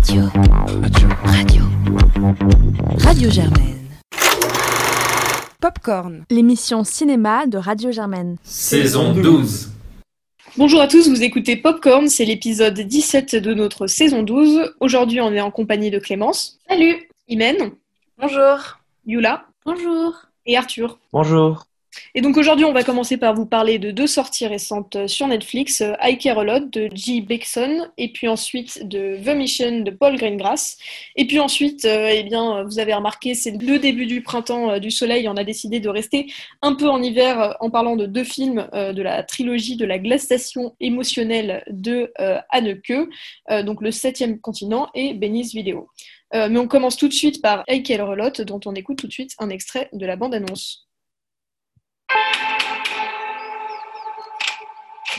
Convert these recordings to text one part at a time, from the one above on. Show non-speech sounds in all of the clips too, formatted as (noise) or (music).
Radio. Radio. Radio. Radio Germaine. Popcorn, l'émission cinéma de Radio Germaine. Saison 12. Bonjour à tous, vous écoutez Popcorn, c'est l'épisode 17 de notre saison 12. Aujourd'hui, on est en compagnie de Clémence. Salut. Imen. Bonjour. Yula. Bonjour. Et Arthur. Bonjour. Et donc aujourd'hui, on va commencer par vous parler de deux sorties récentes sur Netflix, euh, I Care de G. Bexon, et puis ensuite de The Mission de Paul Greengrass. Et puis ensuite, euh, eh bien, vous avez remarqué, c'est le début du printemps euh, du soleil, on a décidé de rester un peu en hiver euh, en parlant de deux films euh, de la trilogie de la glaciation émotionnelle de euh, Anneke, euh, donc Le Septième Continent et Benny's Vidéo. Euh, mais on commence tout de suite par I Care dont on écoute tout de suite un extrait de la bande-annonce.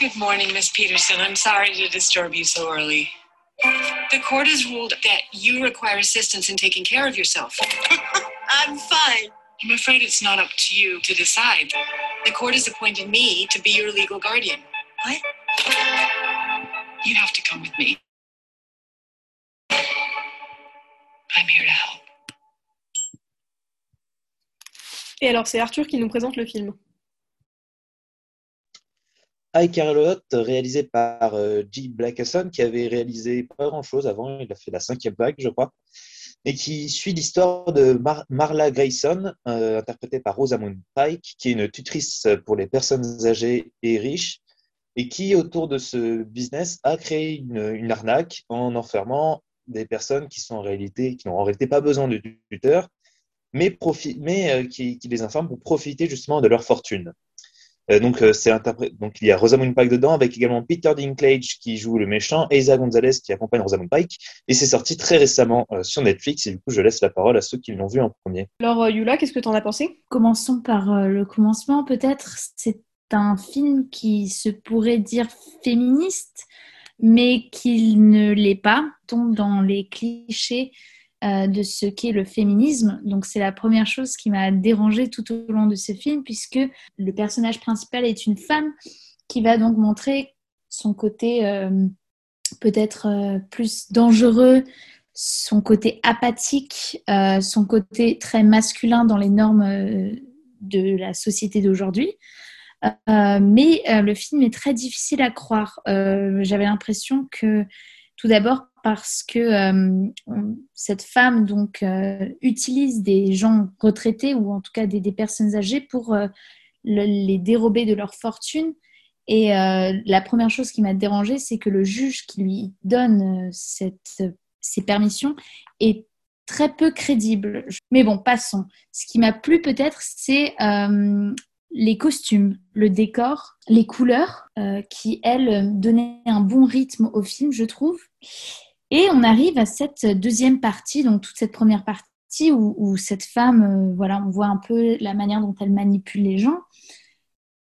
Good morning, Miss Peterson. I'm sorry to disturb you so early. The court has ruled that you require assistance in taking care of yourself. (laughs) I'm fine. I'm afraid it's not up to you to decide. The court has appointed me to be your legal guardian. What? You have to come with me. I'm here to help. Et alors, c'est Arthur qui nous présente le film. I Care A Lot, réalisé par euh, G. Blackson, qui avait réalisé pas grand-chose avant, il a fait la cinquième vague, je crois, et qui suit l'histoire de Mar- Marla Grayson, euh, interprétée par Rosamund Pike, qui est une tutrice pour les personnes âgées et riches, et qui, autour de ce business, a créé une, une arnaque en enfermant des personnes qui sont en réalité, qui n'ont en réalité pas besoin de tuteur, mais, profi- mais euh, qui, qui les informent pour profiter justement de leur fortune. Euh, donc, euh, c'est donc, il y a Rosamund Pike dedans, avec également Peter Dinklage qui joue le méchant, et Isa Gonzalez qui accompagne Rosamund Pike. Et c'est sorti très récemment euh, sur Netflix. Et du coup, je laisse la parole à ceux qui l'ont vu en premier. Alors, euh, Yula, qu'est-ce que t'en as pensé? Commençons par euh, le commencement peut-être. C'est un film qui se pourrait dire féministe, mais qui ne l'est pas, tombe dans les clichés euh, de ce qu'est le féminisme. Donc c'est la première chose qui m'a dérangée tout au long de ce film, puisque le personnage principal est une femme qui va donc montrer son côté euh, peut-être euh, plus dangereux, son côté apathique, son côté très masculin dans les normes de la société d'aujourd'hui. Mais le film est très difficile à croire. J'avais l'impression que, tout d'abord, parce que euh, cette femme donc euh, utilise des gens retraités ou en tout cas des, personnes âgées pour euh, le- les dérober de leur fortune. Et la première chose qui m'a dérangée, c'est que le juge qui lui donne cette, ces permissions est très peu crédible. Mais bon, passons. Ce qui m'a plu peut-être, c'est les costumes, le décor, les couleurs, qui, elles, donnaient un bon rythme au film, je trouve. Et on arrive à cette deuxième partie, donc toute cette première partie où, cette femme, euh, voilà, on voit un peu la manière dont elle manipule les gens.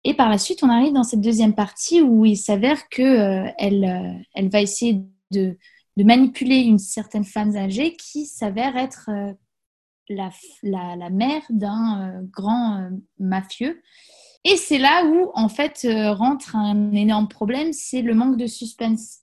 Et par la suite, on arrive dans cette deuxième partie où il s'avère que euh, elle, euh, elle va essayer de, manipuler une certaine femme âgée qui s'avère être la, la, mère d'un grand mafieux. Et c'est là où, en fait, rentre un énorme problème, c'est le manque de suspense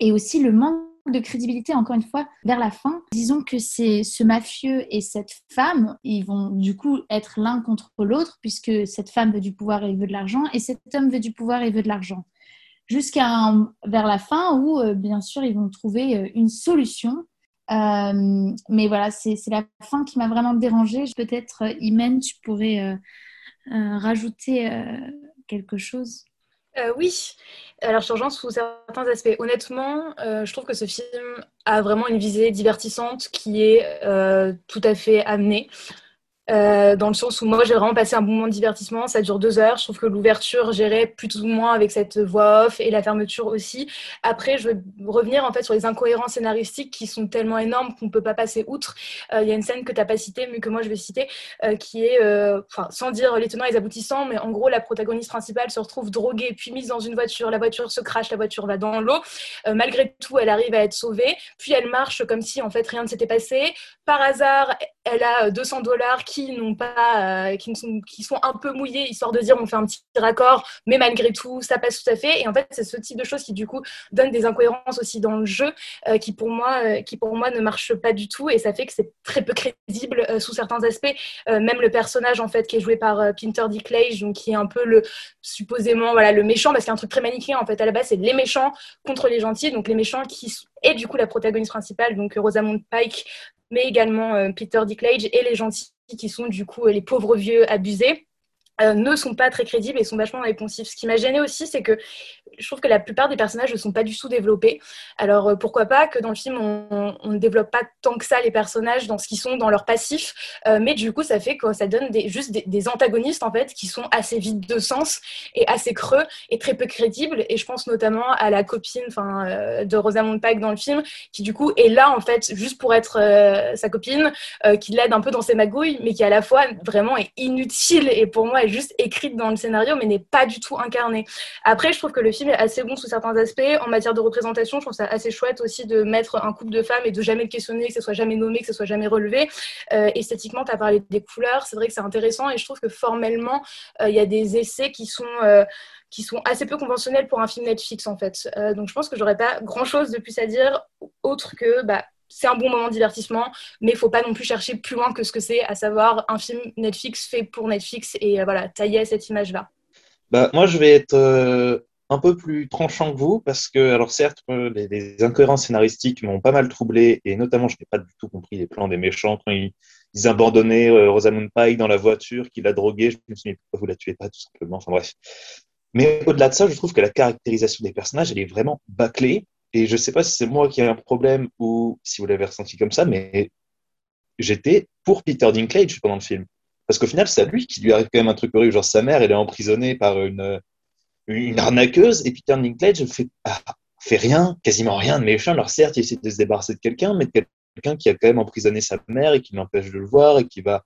et aussi le manque de crédibilité, encore une fois, vers la fin. Disons que c'est ce mafieux et cette femme, ils vont du coup être l'un contre l'autre, puisque cette femme veut du pouvoir et veut de l'argent, et cet homme veut du pouvoir et veut de l'argent. Jusqu'à vers la fin où, euh, bien sûr, ils vont trouver euh, une solution. Euh, mais voilà, c'est la fin qui m'a vraiment dérangée. Peut-être, Imen, tu pourrais rajouter quelque chose? Euh, oui, alors je rejoins sous certains aspects. Honnêtement, euh, je trouve que ce film a vraiment une visée divertissante qui est euh, tout à fait amenée. Euh, dans le sens où moi j'ai vraiment passé un bon moment de divertissement, ça dure deux heures. Je trouve que l'ouverture gérait plus ou moins avec cette voix off et la fermeture aussi. Après, je veux revenir en fait sur les incohérences scénaristiques qui sont tellement énormes qu'on ne peut pas passer outre. Euh, Il y a une scène que tu n'as pas citée, mais que moi je vais citer, euh, qui est, sans dire les tenants et les aboutissants, mais en gros, la protagoniste principale se retrouve droguée puis mise dans une voiture. La voiture se crache, la voiture va dans l'eau. Malgré tout, elle arrive à être sauvée. Puis elle marche comme si en fait rien ne s'était passé. Par hasard, elle a 200 dollars qui n'ont pas, euh, qui, sont, sont un peu mouillés, histoire de dire on fait un petit raccord, mais malgré tout, ça passe tout à fait. Et en fait, c'est ce type de choses qui, du coup, donnent des incohérences aussi dans le jeu, euh, qui, pour moi, euh, ne marchent pas du tout. Et ça fait que c'est très peu crédible sous certains aspects. même le personnage, en fait, qui est joué par Pinter Dinklage, donc qui est un peu le, supposément, voilà, le méchant, parce qu'il y a un truc très manichéen, en fait, à la base, c'est les méchants contre les gentils, donc les méchants qui et du coup la protagoniste principale, donc Rosamund Pike, mais également euh, Peter Dinklage et les gentils qui sont du coup les pauvres vieux abusés. Euh, ne sont pas très crédibles et sont vachement réponsifs. Ce qui m'a gêné aussi, c'est que je trouve que la plupart des personnages ne sont pas du tout développés. Alors euh, pourquoi pas que dans le film, on, ne développe pas tant que ça les personnages dans ce qu'ils sont, dans leur passif, euh, mais du coup, ça fait que ça donne juste des, antagonistes en fait qui sont assez vides de sens et assez creux et très peu crédibles. Et je pense notamment à la copine enfin, de Rosamund Pike dans le film, qui du coup est là en fait juste pour être sa copine, qui l'aide un peu dans ses magouilles, mais qui à la fois vraiment est inutile et pour moi juste écrite dans le scénario, mais n'est pas du tout incarnée. Après, je trouve que le film est assez bon sous certains aspects. En matière de représentation, je trouve ça assez chouette aussi de mettre un couple de femmes et de jamais le questionner, que ce soit jamais nommé, que ce soit jamais relevé. Euh, esthétiquement, tu as parlé des couleurs, c'est vrai que c'est intéressant et je trouve que formellement, euh, il y a des essais qui sont euh, qui sont assez peu conventionnels pour un film Netflix en fait. donc je pense que j'aurais pas grand chose de plus à dire autre que bah, c'est un bon moment de divertissement, mais il faut pas non plus chercher plus loin que ce que c'est, à savoir un film Netflix fait pour Netflix et euh, voilà, tailler cette image-là. Bah, moi, je vais être un peu plus tranchant que vous parce que, alors certes, euh, les, incohérences scénaristiques m'ont pas mal troublé et notamment, je n'ai pas du tout compris les plans des méchants quand ils, abandonnaient Rosamund Pike dans la voiture, qu'il a drogué. Je me suis dit, pourquoi vous la tuez pas, tout simplement. Enfin bref. Mais au-delà de ça, je trouve que la caractérisation des personnages, elle est vraiment bâclée. Et je ne sais pas si c'est moi qui ai un problème ou si vous l'avez ressenti comme ça, mais j'étais pour Peter Dinklage pendant le film. Parce qu'au final, c'est à lui qui lui arrive quand même un truc horrible. Genre, sa mère, elle est emprisonnée par une, une arnaqueuse et Peter Dinklage fait, ah, fait rien, quasiment rien de méchant. Alors, certes, il essaie de se débarrasser de quelqu'un, mais de quelqu'un qui a quand même emprisonné sa mère et qui l'empêche de le voir et qui va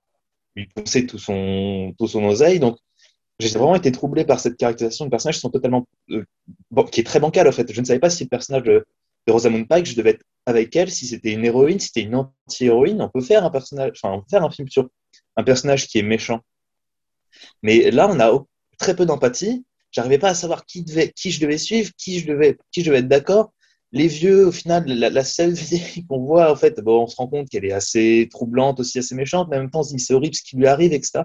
lui poncer tout son, tout son oseille. Donc, j'ai vraiment été troublé par cette caractérisation de personnages qui sont totalement, euh, qui est très bancale en fait. Je ne savais pas si le personnage de, Rosamund Pike, je devais être avec elle, si c'était une héroïne, si c'était une anti-héroïne. On peut faire un personnage, enfin, on peut faire un film sur un personnage qui est méchant. Mais là, on a très peu d'empathie. J'arrivais pas à savoir qui, je devais suivre, qui je devais, qui je devais être d'accord. Les vieux, au final, la, seule (laughs) vidéo qu'on voit, en fait, bon, on se rend compte qu'elle est assez troublante, aussi assez méchante, mais en même temps, on se dit c'est horrible ce qui lui arrive, etc.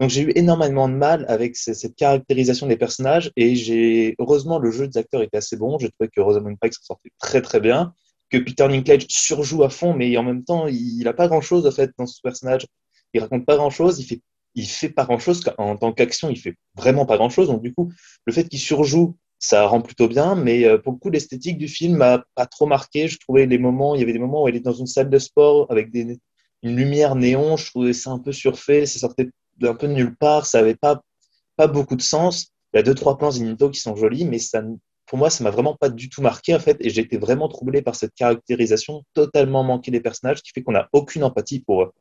Donc j'ai eu énormément de mal avec cette caractérisation des personnages et j'ai heureusement le jeu des acteurs était assez bon. J'ai trouvé que Rosamund Pike s'en sortait très très bien, que Peter Dinklage surjoue à fond, mais en même temps il n'a pas grand chose en fait dans ce personnage. Il raconte pas grand chose, il fait il fait pas grand chose en tant qu'action, il fait vraiment pas grand chose. Donc du coup le fait qu'il surjoue ça rend plutôt bien, mais euh, pour le coup, l'esthétique du film m'a pas trop marqué. Je trouvais les moments, il y avait des moments où elle est dans une salle de sport avec des, une lumière néon, je trouvais ça un peu surfait, ça sortait d'un peu de nulle part, ça n'avait pas, pas beaucoup de sens. Il y a deux, trois plans Zinito qui sont jolis, mais ça, pour moi, ça m'a vraiment pas du tout marqué, en fait, et j'ai été vraiment troublé par cette caractérisation totalement manquée des personnages, qui fait qu'on n'a aucune empathie pour,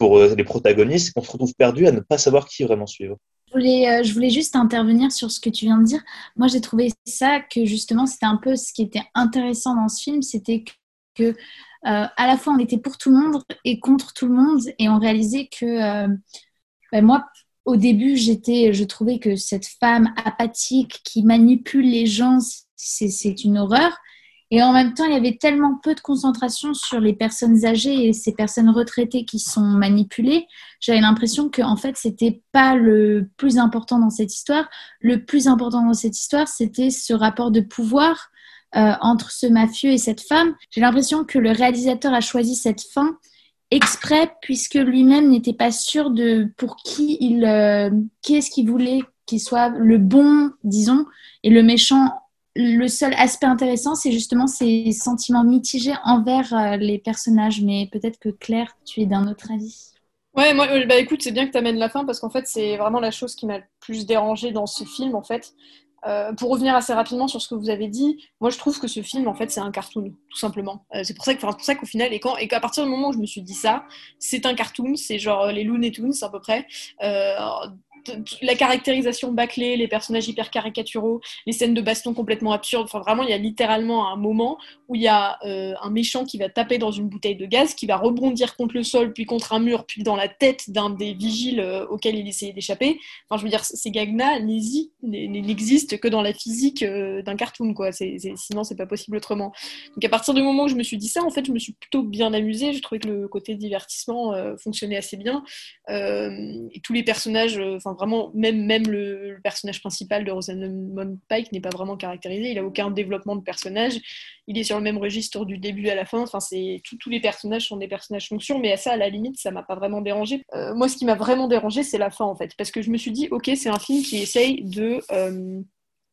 pour euh, les protagonistes, qu'on se retrouve perdu à ne pas savoir qui vraiment suivre. Je voulais, euh, je voulais juste intervenir sur ce que tu viens de dire. Moi, j'ai trouvé ça que justement, c'était un peu ce qui était intéressant dans ce film, c'était que euh, à la fois on était pour tout le monde et contre tout le monde, et on réalisait que ben, moi, au début, j'étais, je trouvais que cette femme apathique qui manipule les gens, c'est une horreur. Et en même temps, il y avait tellement peu de concentration sur les personnes âgées et ces personnes retraitées qui sont manipulées. J'avais l'impression que, en fait, c'était pas le plus important dans cette histoire. Le plus important dans cette histoire, c'était ce rapport de pouvoir euh, entre ce mafieux et cette femme. J'ai l'impression que le réalisateur a choisi cette fin exprès puisque lui-même n'était pas sûr de pour qui il euh, qu'est-ce qu'il voulait qu'il soit le bon disons et le méchant le seul aspect intéressant c'est justement ses sentiments mitigés envers euh, les personnages mais peut-être que Claire tu es d'un autre avis Ouais, moi, bah écoute, c'est bien que tu amènes la fin parce qu'en fait, c'est vraiment la chose qui m'a le plus dérangé dans ce film, en fait. Euh, pour revenir assez rapidement sur ce que vous avez dit, moi je trouve que ce film en fait c'est un cartoon, tout simplement. Euh, c'est pour ça ça qu'au final et quand et qu'à partir du moment où je me suis dit ça, c'est un cartoon, c'est genre les Looney Tunes à peu près. Euh, la caractérisation bâclée, les personnages hyper caricaturaux, les scènes de baston complètement absurdes. Enfin, vraiment, il y a littéralement un moment où il y a euh, un méchant qui va taper dans une bouteille de gaz, qui va rebondir contre le sol, puis contre un mur, puis dans la tête d'un des vigiles euh, auxquels il essayait d'échapper. Enfin, je veux dire, ces gags-là n'existent que dans la physique euh, d'un cartoon, quoi. C'est, c'est, sinon, c'est pas possible autrement. Donc, à partir du moment où je me suis dit ça, en fait, je me suis plutôt bien amusée. Je trouvais que le côté divertissement fonctionnait assez bien. et tous les personnages, enfin, vraiment, même, même le, personnage principal de Rosamund Pike n'est pas vraiment caractérisé. Il n'a aucun développement de personnage. Il est sur le même registre du début à la fin. Enfin, c'est tous les personnages sont des personnages fonction, mais à ça, à la limite, ça m'a pas vraiment dérangé. Euh, moi, ce qui m'a vraiment dérangé, c'est la fin, en fait, parce que je me suis dit, ok, c'est un film qui essaye de euh,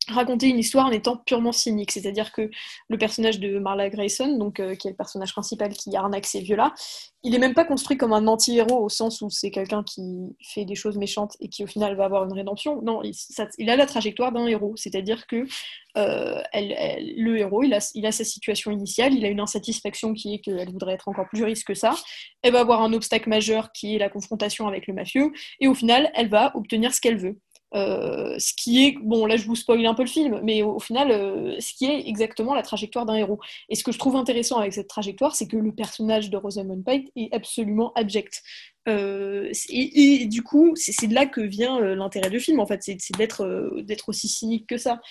raconter une histoire en étant purement cynique. C'est-à-dire que le personnage de Marla Grayson, donc, euh, qui est le personnage principal qui arnaque ces vieux-là, il est même pas construit comme un anti-héros au sens où c'est quelqu'un qui fait des choses méchantes et qui au final va avoir une rédemption. Non, il, a la trajectoire d'un héros. C'est-à-dire que euh, le héros, il a, il a, sa situation initiale, il a une insatisfaction qui est qu'elle voudrait être encore plus riche que ça. Elle va avoir un obstacle majeur qui est la confrontation avec le mafieux. Et au final, elle va obtenir ce qu'elle veut. Euh, ce qui est, bon là je vous spoil un peu le film, mais au, final, euh, ce qui est exactement la trajectoire d'un héros. Et ce que je trouve intéressant avec cette trajectoire, c'est que le personnage de Rosamund Pike est absolument abject. Euh, et, du coup, c'est de là que vient euh, l'intérêt du film, en fait, c'est d'être euh, d'être aussi cynique que ça.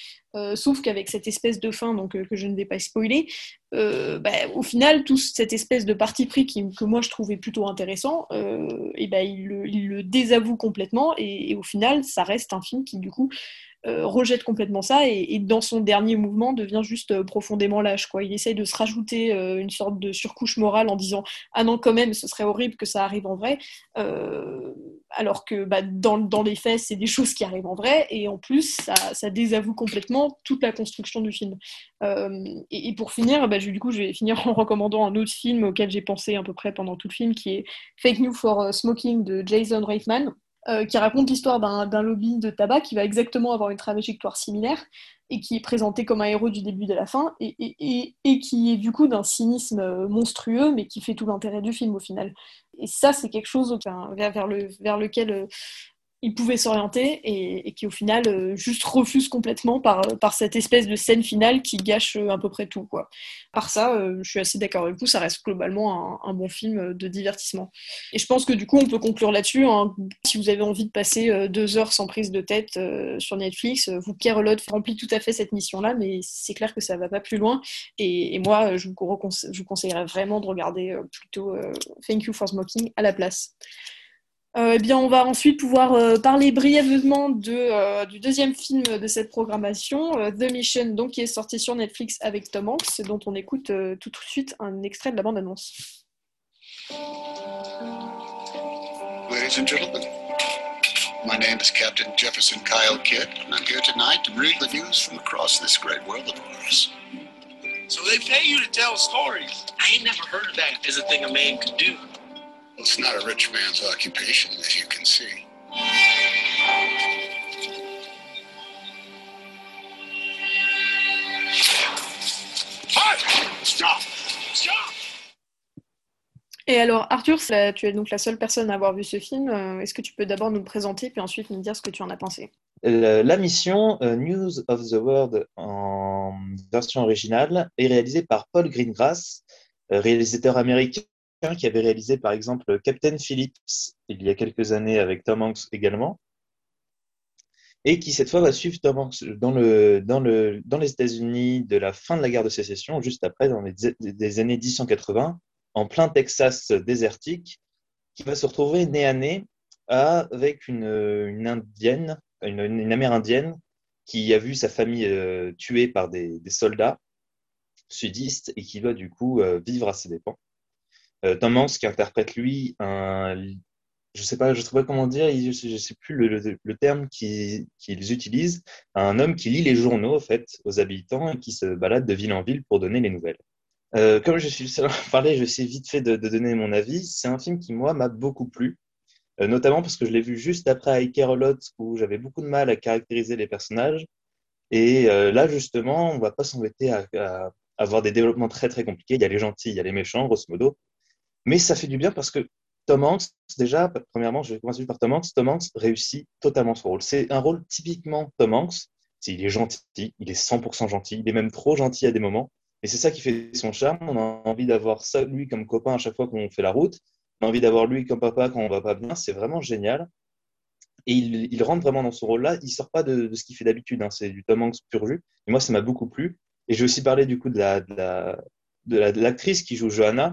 sauf qu'avec cette espèce de fin, donc que je ne vais pas spoiler, bah, au final, toute cette espèce de parti pris que moi je trouvais plutôt intéressant, et ben il, le, désavoue complètement, et, au final, ça reste un film qui, du coup, rejette complètement ça et, dans son dernier mouvement devient juste euh, profondément lâche. Quoi. Il essaye de se rajouter euh, une sorte de surcouche morale en disant Ah non, quand même, ce serait horrible que ça arrive en vrai. alors que bah, dans, dans, les faits, c'est des (laughs) choses qui arrivent en vrai et en plus, ça, désavoue complètement toute la construction du film. Et, pour finir, bah, du coup, je vais finir en recommandant un autre film auquel j'ai pensé à peu près pendant tout le film qui est Fake News for Smoking de Jason Reitman. Euh, qui raconte l'histoire d'un lobby de tabac qui va exactement avoir une trajectoire similaire et qui est présenté comme un héros du début de la fin et, qui est du coup d'un cynisme monstrueux mais qui fait tout l'intérêt du film au final. Et ça, c'est quelque chose vers, vers, le, vers lequel euh, il pouvait s'orienter et, qui au final euh, juste refuse complètement par, par cette espèce de scène finale qui gâche euh, à peu près tout. Quoi. Par ça, euh, je suis assez d'accord avec vous, ça reste globalement un, bon film de divertissement. Et je pense que du coup, on peut conclure là-dessus. Hein. Si vous avez envie de passer deux heures sans prise de tête sur Netflix, vous, Pierre Lotte, remplit tout à fait cette mission-là, mais c'est clair que ça va pas plus loin. Et, moi, je vous, je vous conseillerais vraiment de regarder plutôt Thank You for Smoking à la place. Euh, eh bien, on va ensuite pouvoir euh, parler brièvement de, euh, du deuxième film de cette programmation, The Mission, donc, qui est sorti sur Netflix avec Tom Hanks, dont on écoute tout de suite un extrait de la bande-annonce. Ladies and gentlemen, my name is Captain Jefferson Kyle Kidd, and I'm here tonight to read the news from across this great world of ours. So they pay you to tell stories. I ain't never heard of that as a thing a man could do. It's not a rich man's occupation, as you can see. Stop! Stop! Et alors, Arthur, tu es donc la seule personne à avoir vu ce film. Euh, est-ce que tu peux d'abord nous le présenter, puis ensuite nous dire ce que tu en as pensé? La mission euh, News of the World en version originale est réalisée par Paul Greengrass, euh, réalisateur américain qui avait réalisé par exemple Captain Phillips il y a quelques années avec Tom Hanks également, et qui cette fois va suivre Tom Hanks dans, le, dans, le, dans les États-Unis de la fin de la guerre de sécession, juste après, dans les des années 1880, en plein Texas désertique, qui va se retrouver nez à nez avec une, une indienne, une, une, amérindienne, qui a vu sa famille euh, tuée par des, des, soldats sudistes et qui va du coup euh, vivre à ses dépens. Euh, Tom Hanks qui interprète lui un, je sais pas, je sais pas comment dire, je ne sais plus le, terme qu'ils utilisent, un homme qui lit les journaux en fait aux habitants et qui se balade de ville en ville pour donner les nouvelles. Euh, comme je suis le seul à (laughs) parler, je sais vite fait de, donner mon avis. C'est un film qui moi m'a beaucoup plu, euh, notamment parce que je l'ai vu juste après I Care a Lot où j'avais beaucoup de mal à caractériser les personnages. Et là justement, on va pas s'embêter à avoir des développements très très compliqués. Il y a les gentils, il y a les méchants, grosso modo. Mais ça fait du bien parce que Tom Hanks, déjà, premièrement, je vais commencer par Tom Hanks. Tom Hanks réussit totalement son rôle. C'est un rôle typiquement Tom Hanks. Il est gentil, il est 100% gentil, il est même trop gentil à des moments. Et c'est ça qui fait son charme. On a envie d'avoir ça, lui comme copain à chaque fois qu'on fait la route. On a envie d'avoir lui comme papa quand on va pas bien. C'est vraiment génial. Et il, rentre vraiment dans ce rôle-là. Il sort pas de, ce qu'il fait d'habitude. Hein. C'est du Tom Hanks pur jus. Et moi, ça m'a beaucoup plu. Et j'ai aussi parlé du coup de la, de l'actrice qui joue Johanna,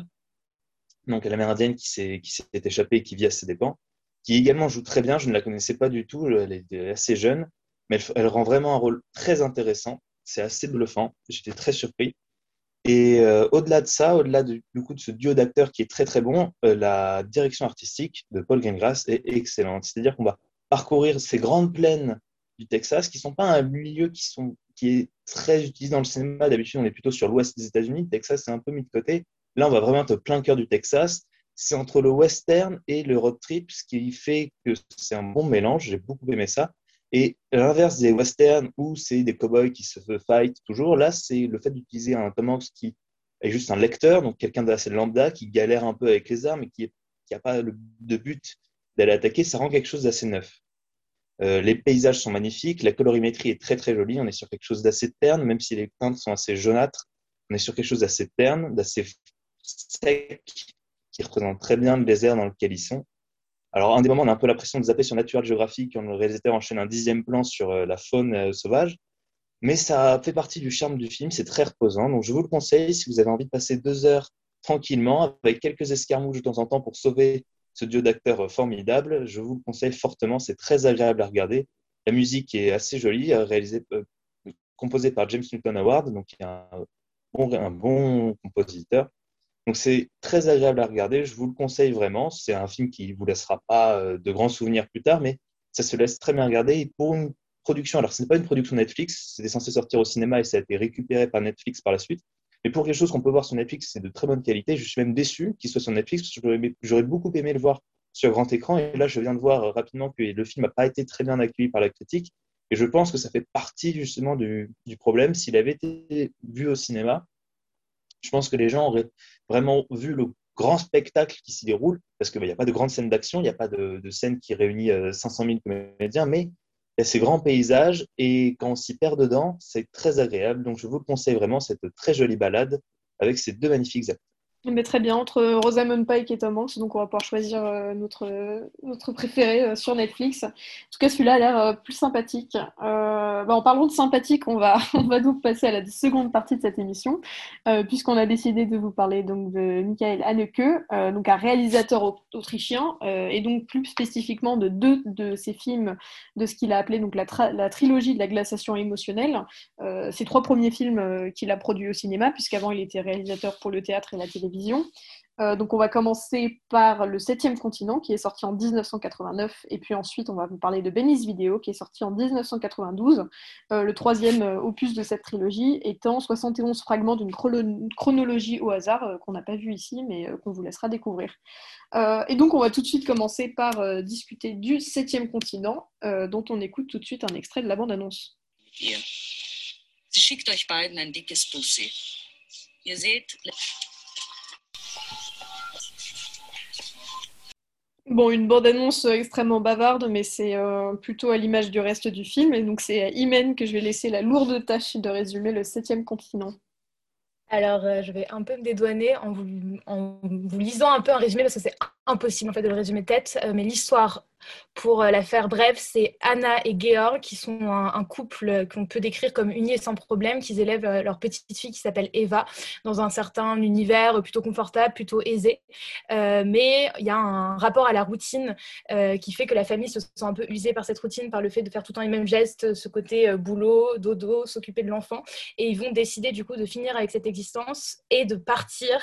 donc l'amérindienne qui s'est qui s'est échappée qui vit à ses dépens, qui également joue très bien. Je ne la connaissais pas du tout. Elle est assez jeune, mais elle, rend vraiment un rôle très intéressant. C'est assez bluffant. J'étais très surpris. Et euh, au-delà de ça, au-delà du, coup de ce duo d'acteurs qui est très très bon, euh, la direction artistique de Paul Greengrass est excellente. C'est-à-dire qu'on va parcourir ces grandes plaines du Texas qui sont pas un milieu qui, sont, qui est très utilisé dans le cinéma. D'habitude, on est plutôt sur l'ouest des États-Unis. Texas, c'est un peu mis de côté. Là, on va vraiment être plein cœur du Texas. C'est entre le western et le road trip, ce qui fait que c'est un bon mélange. J'ai beaucoup aimé ça. Et l'inverse des westerns où c'est des cowboys qui se fight toujours, là, c'est le fait d'utiliser un Tom Hanks qui est juste un lecteur, donc quelqu'un d'assez lambda qui galère un peu avec les armes et qui n'a pas le, de but d'aller attaquer, ça rend quelque chose d'assez neuf. Euh, les paysages sont magnifiques, la colorimétrie est très très jolie, on est sur quelque chose d'assez terne, même si les teintes sont assez jaunâtres, on est sur quelque chose d'assez terne, d'assez sec, qui représente très bien le désert dans lequel ils sont. Alors, un des moments, on a un peu l'impression de zapper sur Natural Geographic quand le réalisateur enchaîne un dixième plan sur euh, la faune euh, sauvage. Mais ça fait partie du charme du film, c'est très reposant. Donc, je vous le conseille si vous avez envie de passer deux heures tranquillement, avec quelques escarmouches de temps en temps pour sauver ce duo d'acteurs euh, formidable. Je vous le conseille fortement, c'est très agréable à regarder. La musique est assez jolie, réalisée, composée par James Newton Howard, donc un bon, un bon compositeur. Donc c'est très agréable à regarder, je vous le conseille vraiment. C'est un film qui ne vous laissera pas euh, de grands souvenirs plus tard, mais ça se laisse très bien regarder. Et pour une production, alors ce n'est pas une production Netflix, c'était censé sortir au cinéma et ça a été récupéré par Netflix par la suite. Mais pour quelque chose qu'on peut voir sur Netflix, c'est de très bonne qualité. Je suis même déçu qu'il soit sur Netflix parce que j'aurais beaucoup aimé le voir sur grand écran. Et là, je viens de voir euh, rapidement que le film n'a pas été très bien accueilli par la critique. Et je pense que ça fait partie justement du, du problème. S'il avait été vu au cinéma, je pense que les gens auraient vraiment vu le grand spectacle qui s'y déroule, parce qu'il n'y a pas de grande scène d'action, il n'y a pas de, scène qui réunit 500 000 comédiens, mais il y a ces grands paysages, et quand on s'y perd dedans, c'est très agréable. Donc je vous conseille vraiment cette très jolie balade avec ces deux magnifiques acteurs. Mais très bien, entre Rosamund Pike et Tom Hanks, donc on va pouvoir choisir euh, notre, notre préféré euh, sur Netflix. En tout cas, celui-là a l'air euh, plus sympathique. Bah, en parlant de sympathique, on va, (laughs) on va donc passer à la seconde partie de cette émission, puisqu'on a décidé de vous parler donc, de Michael Haneke, donc un réalisateur autrichien, et donc plus spécifiquement de deux de ses films, de ce qu'il a appelé donc, la, la trilogie de la glaciation émotionnelle. ces trois premiers films qu'il a produits au cinéma, puisqu'avant il était réalisateur pour le théâtre et la télévision euh, donc on va commencer par le septième continent qui est sorti en 1989 et puis ensuite on va vous parler de Venice Video qui est sorti en 1992, euh, le troisième euh, opus de cette trilogie étant 71 fragments d'une chronologie au hasard qu'on n'a pas vu ici mais qu'on vous laissera découvrir. et donc on va tout de suite commencer par discuter du septième continent dont on écoute tout de suite un extrait de la bande-annonce. Bon, une bande-annonce extrêmement bavarde, mais c'est euh, plutôt à l'image du reste du film. Et donc, c'est à Imen que je vais laisser la lourde tâche de résumer le septième continent. Alors, euh, je vais un peu me dédouaner en vous, lisant un peu un résumé, parce que c'est impossible en fait de le résumer tête. Euh, mais l'histoire pour euh, la faire brève, c'est Anna et Georg qui sont un, couple qu'on peut décrire comme uni et sans problème, qui élèvent euh, leur petite fille qui s'appelle Eva dans un certain univers plutôt confortable, plutôt aisé. Euh, mais il y a un rapport à la routine qui fait que la famille se sent un peu usée par cette routine, par le fait de faire tout le temps les mêmes gestes, ce côté boulot, dodo, s'occuper de l'enfant. Et ils vont décider du coup de finir avec cette existence et de partir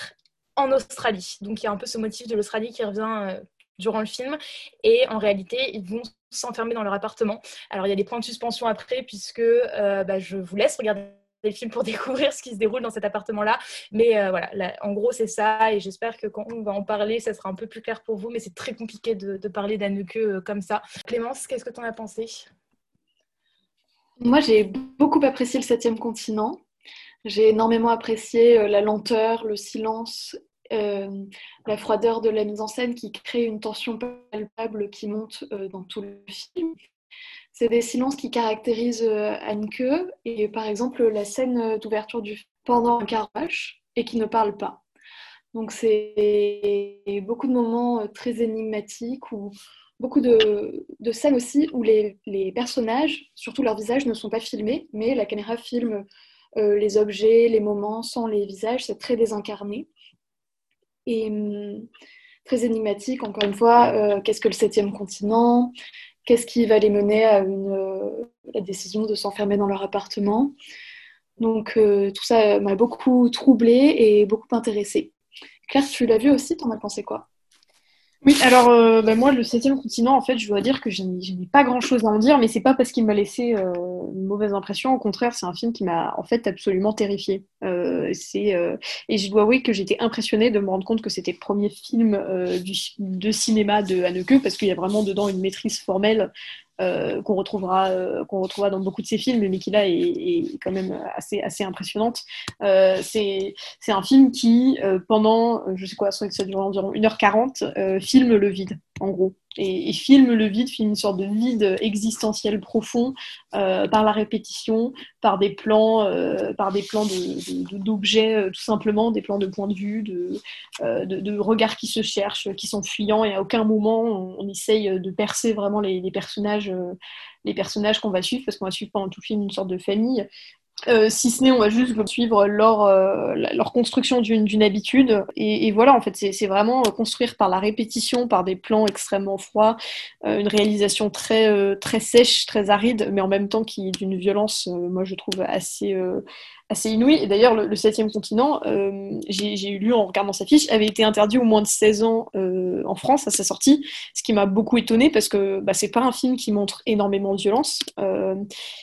en Australie. Donc il y a un peu ce motif de l'Australie qui revient durant le film. Et en réalité, ils vont s'enfermer dans leur appartement. Alors, il y a des points de suspension après, puisque euh, bah, je vous laisse regarder le film pour (laughs) découvrir ce qui se déroule dans cet appartement-là. Mais euh, voilà, en gros, c'est ça. Et j'espère que quand on va en parler, ça sera un peu plus clair pour vous. Mais c'est très compliqué de, parler d'Anneke euh, comme ça. Clémence, qu'est-ce que tu en as pensé? Moi, j'ai beaucoup apprécié le septième continent. J'ai énormément apprécié la lenteur, le silence la froideur de la mise en scène qui crée une tension palpable qui monte dans tout le film. C'est des silences qui caractérisent Anneke et par exemple la scène d'ouverture du pendant un et qui ne parle pas. Donc c'est beaucoup de moments très énigmatiques ou beaucoup de, scènes aussi où les, personnages, surtout leurs visages, ne sont pas filmés, mais la caméra filme euh, les objets, les moments sans les visages. C'est très désincarné et hum, très énigmatique. Encore une fois, euh, qu'est-ce que le septième continent? Qu'est-ce qui va les mener à une, euh, la décision de s'enfermer dans leur appartement? Donc tout ça m'a beaucoup troublée et beaucoup intéressée. Claire, tu l'as vu aussi, t'en as pensé quoi? Oui, alors euh, bah, moi, le septième continent, en fait, je dois dire que je n'ai pas grand-chose à en dire, mais c'est pas parce qu'il m'a laissé euh, une mauvaise impression. Au contraire, c'est un film qui m'a en fait absolument terrifié. Euh, c'est et je dois avouer que j'étais impressionnée de me rendre compte que c'était le premier film de cinéma de Haneke, parce qu'il y a vraiment dedans une maîtrise formelle euh, qu'on retrouvera, euh, qu'on retrouvera dans beaucoup de ses films, mais qui là est, quand même assez, assez impressionnante. Euh, c'est, un film qui, pendant, je sais quoi, ça dure environ 1h40, filme le vide, en gros. Et, filme le vide, filme une sorte de vide existentiel profond euh, par la répétition, par des plans, euh, par des plans d'objets euh, tout simplement, des plans de point de vue, de, regards qui se cherchent, qui sont fuyants et à aucun moment on, essaye de percer vraiment les, les personnages les personnages qu'on va suivre, parce qu'on va suivre pendant tout le film une sorte de famille, euh, si ce n'est, on va juste suivre leur, euh, leur construction d'une habitude. Et, voilà, en fait, c'est vraiment construire par la répétition, par des plans extrêmement froids, euh, une réalisation très, très sèche, très aride, mais en même temps qui d'une violence, moi je trouve assez, assez inouï. Et d'ailleurs, le, septième continent, euh, j'ai lu en regardant sa fiche, avait été interdit au moins de 16 ans euh, en France à sa sortie, ce qui m'a beaucoup étonné parce que bah, c'est pas un film qui montre énormément de violence. Euh,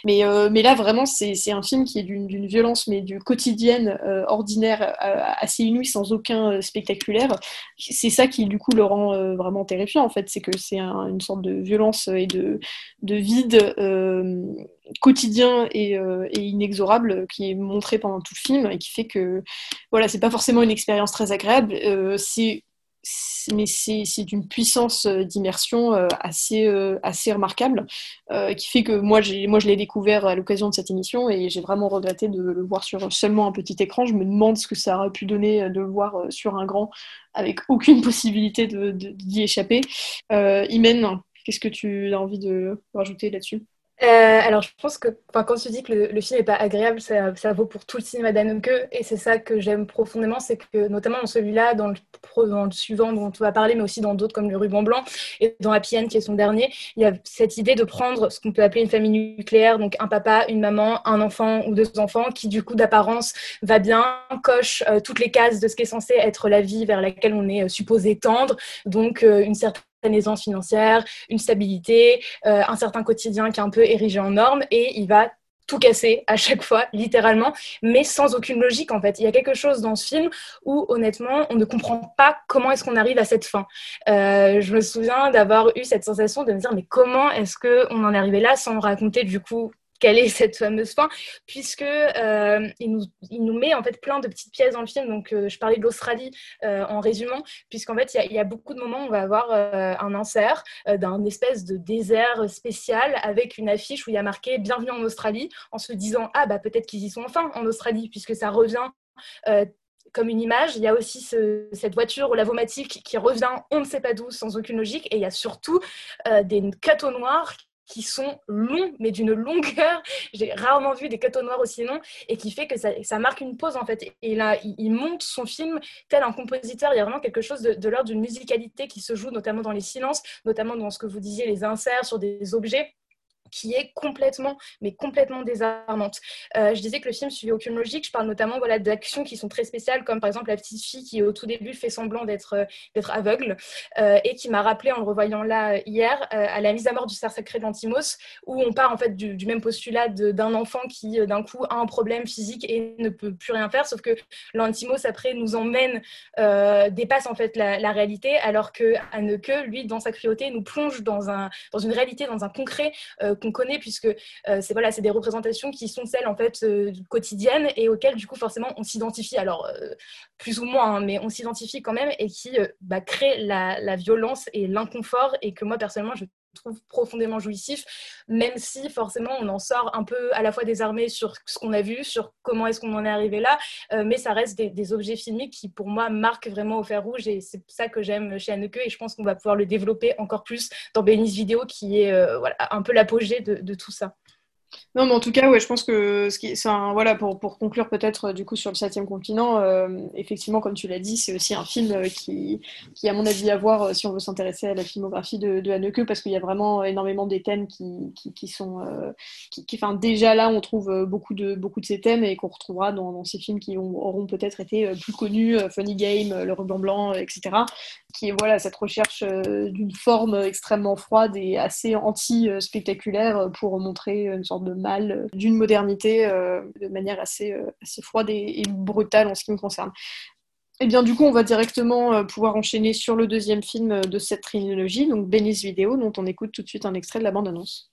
mais, mais là, vraiment, c'est un film qui est d'une violence, mais du quotidienne, ordinaire, assez inouï, sans aucun spectaculaire. C'est ça qui, du coup, le rend vraiment terrifiant, en fait. C'est que c'est une sorte de violence et de, de vide quotidien euh, et, inexorable qui est montré pendant tout le film et qui fait que voilà c'est pas forcément une expérience très agréable euh, c'est mais c'est d'une puissance euh, d'immersion assez, assez remarquable, qui fait que moi, moi je l'ai découvert à l'occasion de cette émission et j'ai vraiment regretté de le voir sur seulement un petit écran. Je me demande ce que ça aurait pu donner de le voir sur un grand avec aucune possibilité d'y de, échapper. Imen, qu'est-ce que tu as envie de rajouter là-dessus? Euh, alors, je pense que quand tu dis que le, film n'est pas agréable, ça, vaut pour tout le cinéma d'Anneke. Et c'est ça que j'aime profondément, c'est que notamment dans celui-là, dans le, dans le suivant dont on va parler, mais aussi dans d'autres comme Le Ruban Blanc et dans Happy End qui est son dernier, il y a cette idée de prendre ce qu'on peut appeler une famille nucléaire, donc un papa, une maman, un enfant ou deux enfants, qui du coup d'apparence va bien, coche euh, toutes les cases de ce qui est censé être la vie vers laquelle on est euh, supposé tendre, donc une certaine aisance financière, une stabilité, euh, un certain quotidien qui est un peu érigé en normes et il va tout casser à chaque fois, littéralement, mais sans aucune logique en fait. Il y a quelque chose dans ce film où honnêtement, on ne comprend pas comment est-ce qu'on arrive à cette fin. Euh, je me souviens d'avoir eu cette sensation de me dire mais comment est-ce qu'on en est arrivé là sans raconter du coup quelle est (laughs) cette fameuse fin, puisque euh, il, nous, il, nous, met en fait plein de petites pièces dans le film. Donc, euh, je parlais de l'Australie euh, en résumant, puisqu'en fait, il y, a beaucoup de moments où on va avoir un insert d'un espèce de désert spécial avec une affiche où il y a marqué Bienvenue en Australie, en se disant Ah, bah peut-être qu'ils y sont enfin en Australie, puisque ça revient comme une image. Il y a aussi ce, cette voiture lavomatique qui revient on ne sait pas d'où, sans aucune logique. Et il y a surtout des cadeaux noirs qui sont longs, mais d'une longueur. (laughs) J'ai rarement vu des cadeaux noirs aussi longs et qui fait que ça, ça, marque une pause en fait. Et là, il, monte son film tel un compositeur. Il y a vraiment quelque chose de, de l'ordre d'une musicalité qui se joue notamment dans les silences, notamment dans ce que vous disiez, les inserts sur des objets qui est complètement, mais complètement désarmante. Euh, je disais que le film suivait aucune logique. Je parle notamment voilà, d'actions qui sont très spéciales, comme par exemple la petite fille qui, au tout début, fait semblant d'être euh, aveugle euh, et qui m'a rappelé, en le revoyant là hier, à la mise à mort du cerf sacré d'Antimos, où on part en fait du, même postulat d'un enfant qui, d'un coup, a un problème physique et ne peut plus rien faire, sauf que l'Antimos, après, nous emmène, dépasse en fait la, réalité, alors que Anneke, lui, dans sa cruauté, nous plonge dans, un, dans une réalité, dans un concret qu'on connaît, puisque c'est voilà, des représentations qui sont celles en fait quotidiennes et auxquelles du coup forcément on s'identifie. Alors plus ou moins, hein, mais on s'identifie quand même et qui bah, créent la, la violence et l'inconfort et que moi personnellement je trouve profondément jouissif, même si forcément on en sort un peu à la fois désarmé sur ce qu'on a vu, sur comment est-ce qu'on en est arrivé là, euh, mais ça reste des, objets filmiques qui pour moi marquent vraiment au fer rouge et c'est ça que j'aime chez Anneke et je pense qu'on va pouvoir le développer encore plus dans Bénis Vidéo qui est euh, un peu l'apogée de tout ça. Non, mais en tout cas, je pense que ce qui, voilà, pour, conclure peut-être euh, du coup sur le septième continent, euh, effectivement, comme tu l'as dit, c'est aussi un film euh, qui, qui, à mon avis, à voir si on veut s'intéresser à la filmographie de, de Haneke, parce qu'il y a vraiment énormément des thèmes qui, qui, qui sont, déjà là, on trouve beaucoup de, beaucoup de ces thèmes et qu'on retrouvera dans, dans, ces films qui auront peut-être été plus connus, Funny Game, Le Ruban Blanc, etc., qui est voilà cette recherche d'une forme extrêmement froide et assez anti-spectaculaire pour montrer une sorte de mal euh, d'une modernité euh, de manière assez, euh, froide et, brutale en ce qui me concerne. Eh bien, du coup, on va directement pouvoir enchaîner sur le deuxième film de cette trilogie, donc Benny's Vidéo, dont on écoute tout de suite un extrait de la bande-annonce.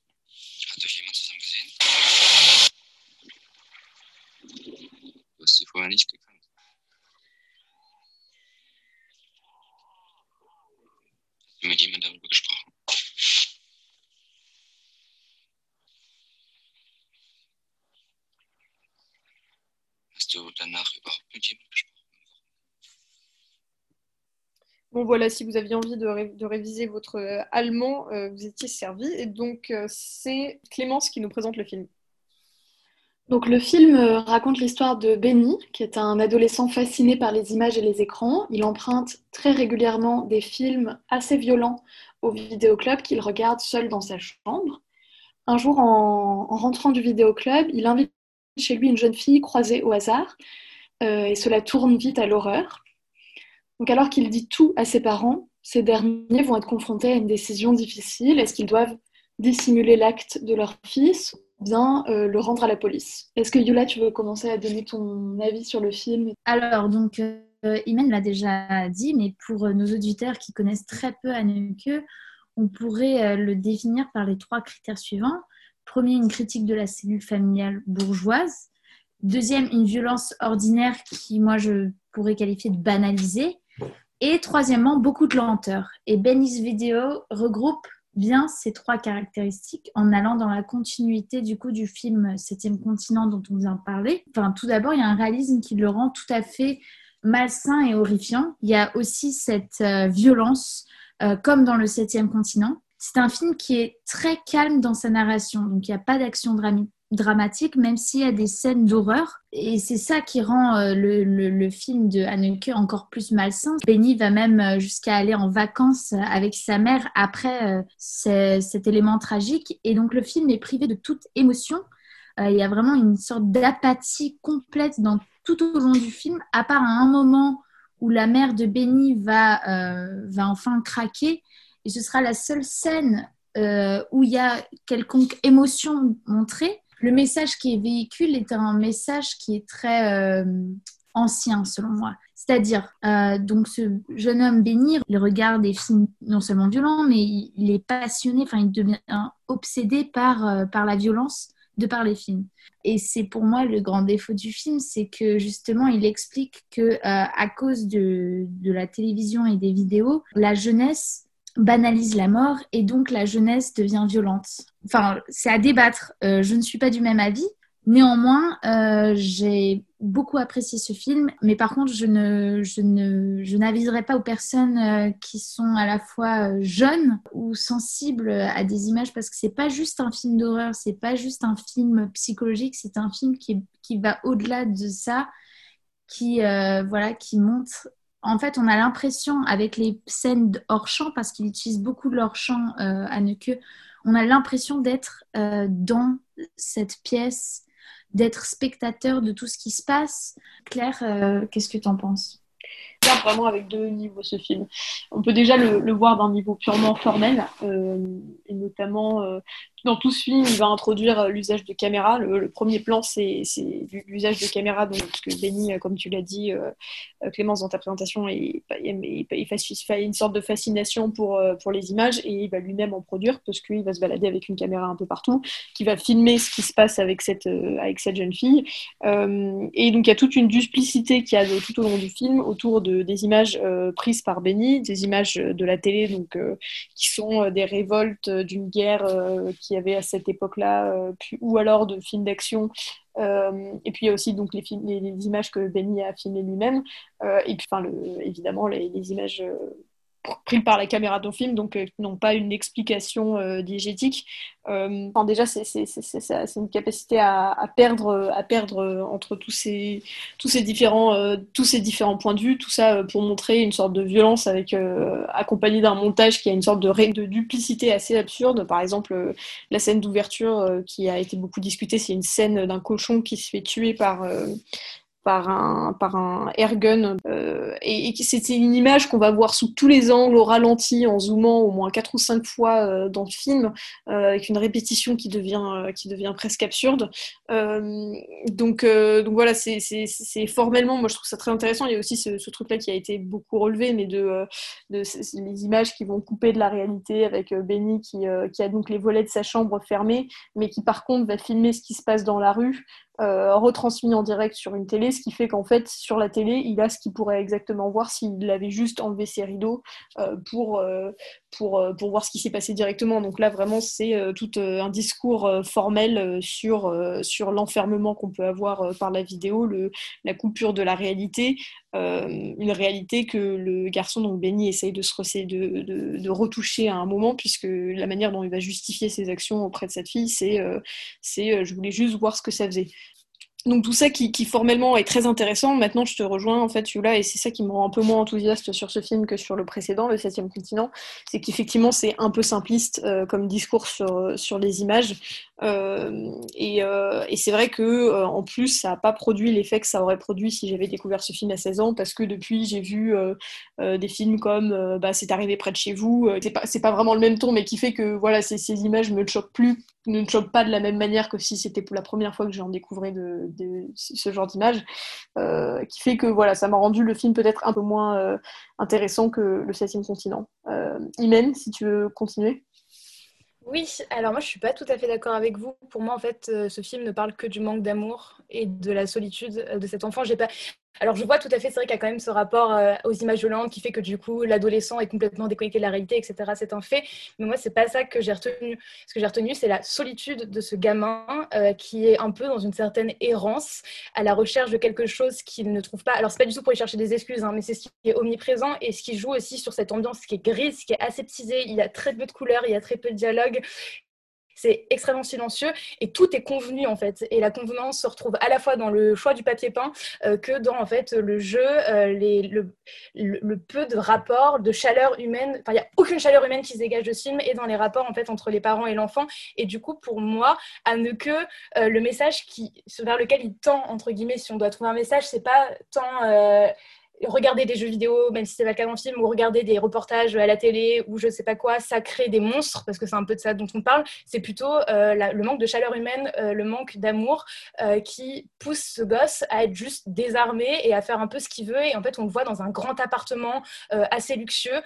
Bon voilà, si vous aviez envie de, réviser votre euh, allemand, euh, vous étiez servi. Et donc euh, c'est Clémence qui nous présente le film. Donc le film raconte l'histoire de Benny, qui est un adolescent fasciné par les images et les écrans. Il emprunte très régulièrement des films assez violents au vidéoclub qu'il regarde seul dans sa chambre. Un jour, en, en rentrant du vidéoclub, il invite chez lui une jeune fille croisée au hasard, euh, et cela tourne vite à l'horreur. Donc alors qu'il dit tout à ses parents, ces derniers vont être confrontés à une décision difficile. Est-ce qu'ils doivent dissimuler l'acte de leur fils bien euh, le rendre à la police Est-ce que Yula, tu veux commencer à donner ton avis sur le film? Alors, donc, euh, Imen l'a déjà dit, mais pour nos auditeurs qui connaissent très peu Anneke, on pourrait le définir par les trois critères suivants. Premier, une critique de la cellule familiale bourgeoise. Deuxième, une violence ordinaire qui, moi, je pourrais qualifier de banalisée. Et troisièmement, beaucoup de lenteur. Et Benny's Video regroupe bien ces trois caractéristiques en allant dans la continuité du coup du film Septième continent dont on vient de parler. Enfin, tout d'abord, il y a un réalisme qui le rend tout à fait malsain et horrifiant. Il y a aussi cette euh, violence, euh, comme dans le Septième continent. C'est un film qui est très calme dans sa narration, donc il n'y a pas d'action dramatique, même s'il y a des scènes d'horreur. Et c'est ça qui rend euh, le, film de Anneke encore plus malsain. Benny va même euh, jusqu'à aller en vacances avec sa mère après euh, cet élément tragique. Et donc le film est privé de toute émotion. il y a vraiment une sorte d'apathie complète dans, tout au long du film, à part à un moment où la mère de Benny va, va enfin craquer et ce sera la seule scène où il y a quelconque émotion montrée. Le message qui est véhicule est un message qui est très euh, ancien selon moi. C'est-à-dire, euh, donc ce jeune homme béni, il regarde des films non seulement violents, mais il, est passionné, enfin il devient obsédé par, par la violence de par les films. Et c'est pour moi le grand défaut du film, c'est que justement il explique que à cause de, de la télévision et des vidéos, la jeunesse banalise la mort et donc la jeunesse devient violente. Enfin, c'est à débattre. Euh, je ne suis pas du même avis. Néanmoins, euh, j'ai beaucoup apprécié ce film, mais par contre, je ne, ne, n'aviserai pas aux personnes euh, qui sont à la fois jeunes ou sensibles à des images parce que c'est pas juste un film d'horreur, c'est pas juste un film psychologique, c'est un film qui, va au-delà de ça, qui, voilà, qui montre en fait, on a l'impression, avec les scènes hors champ, parce qu'il utilise beaucoup de hors champ à Neuque, on a l'impression d'être euh, dans cette pièce, d'être spectateur de tout ce qui se passe. Claire, euh, qu'est-ce que tu en penses vraiment avec deux niveaux ce film. On peut déjà le, voir d'un niveau purement formel, et notamment dans tout ce film, il va introduire l'usage de caméra. Le, premier plan, c'est l'usage de caméra, donc, parce que Benny, comme tu l'as dit, Clémence, dans ta présentation, il, il, il, fait une sorte de fascination pour, les images et il va lui-même en produire parce qu'il va se balader avec une caméra un peu partout, qui va filmer ce qui se passe avec cette, jeune fille. et donc, il y a toute une duplicité qu'il y a tout au long du film autour de, des images prises par Benny, des images de la télé, donc, qui sont des révoltes d'une guerre qui avait à cette époque-là, euh, ou alors de films d'action. Euh, et puis il y a aussi donc les, images que Benny a filmées lui-même, euh, et puis évidemment les images pris par la caméra de ton film, donc euh, n'ont pas une explication euh, diégétique. Euh, enfin, déjà, c'est une capacité à, à, perdre, à perdre entre tous ces, tous, ces différents, tous ces différents points de vue, tout ça pour montrer une sorte de violence avec, accompagné d'un montage qui a une sorte de, de duplicité assez absurde. Par exemple, la scène d'ouverture qui a été beaucoup discutée, c'est une scène d'un cochon qui se fait tuer par par un, par un airgun. Euh, et, c'était une image qu'on va voir sous tous les angles, au ralenti, en zoomant au moins quatre ou cinq fois euh, dans le film, euh, avec une répétition qui devient, qui devient presque absurde. Donc, donc voilà, c'est formellement, moi je trouve ça très intéressant. Il y a aussi ce, ce truc-là qui a été beaucoup relevé, mais de, de, les images qui vont couper de la réalité avec Benny qui, qui a donc les volets de sa chambre fermés, mais qui par contre va filmer ce qui se passe dans la rue. Euh, retransmis en direct sur une télé, ce qui fait qu'en fait, sur la télé, il a ce qu'il pourrait exactement voir s'il avait juste enlevé ses rideaux euh, pour, euh, pour, pour voir ce qui s'est passé directement. Donc là, vraiment, c'est tout un discours formel sur, l'enfermement qu'on peut avoir par la vidéo, la coupure de la réalité, une réalité que le garçon, donc Benny, essaye de, se retoucher à un moment, puisque la manière dont il va justifier ses actions auprès de cette fille, c'est c'est je voulais juste voir ce que ça faisait donc tout ça qui, formellement est très intéressant. Maintenant, je te rejoins en fait, Yula, et c'est ça qui me rend un peu moins enthousiaste sur ce film que sur le précédent, le Septième Continent, c'est qu'effectivement c'est un peu simpliste euh, comme discours sur, sur les images. Euh, et, euh, c'est vrai que euh, en plus, ça n'a pas produit l'effet que ça aurait produit si j'avais découvert ce film à 16 ans, parce que depuis, j'ai vu des films comme bah, C'est arrivé près de chez vous. c'est pas, pas vraiment le même ton, mais qui fait que voilà, ces, ces images me choquent plus, ne me choquent pas de la même manière que si c'était pour la première fois que j'en découvrais de, ce genre d'image, qui fait que voilà, ça m'a rendu le film peut-être un peu moins intéressant que le septième continent. Imen, si tu veux continuer. Oui, alors moi je suis pas tout à fait d'accord avec vous. Pour moi en fait, euh, ce film ne parle que du manque d'amour et de la solitude euh, de cet enfant. J'ai pas, alors je vois tout à fait, c'est vrai qu'il y a quand même ce rapport euh, aux images violentes qui fait que du coup l'adolescent est complètement déconnecté de la réalité, etc. C'est un fait. Mais moi c'est pas ça que j'ai retenu. Ce que j'ai retenu, c'est la solitude de ce gamin euh, qui est un peu dans une certaine errance, à la recherche de quelque chose qu'il ne trouve pas. Alors c'est pas du tout pour y chercher des excuses, hein, mais c'est ce qui est omniprésent et ce qui joue aussi sur cette ambiance qui est grise, qui est aseptisée. Il y a très peu de couleurs, il y a très peu de dialogue c'est extrêmement silencieux et tout est convenu en fait. Et la convenance se retrouve à la fois dans le choix du papier peint euh, que dans en fait le jeu, euh, les, le, peu de rapports, de chaleur humaine. Enfin, il n'y a aucune chaleur humaine qui se dégage de ce film et dans les rapports en fait entre les parents et l'enfant. Et du coup, pour moi, à ne que euh, le message qui, vers lequel il tend entre guillemets, si on doit trouver un message, c'est pas tant regarder des jeux vidéo, même si c'est pas le cas dans le film, ou regarder des reportages à la télé, ou je sais pas quoi, ça crée des monstres, parce que c'est un peu de ça dont on parle. C'est plutôt euh, le manque de chaleur humaine, euh, le manque d'amour euh, qui pousse ce gosse à être juste désarmé et à faire un peu ce qu'il veut. Et en fait, on le voit dans un grand appartement assez luxueux,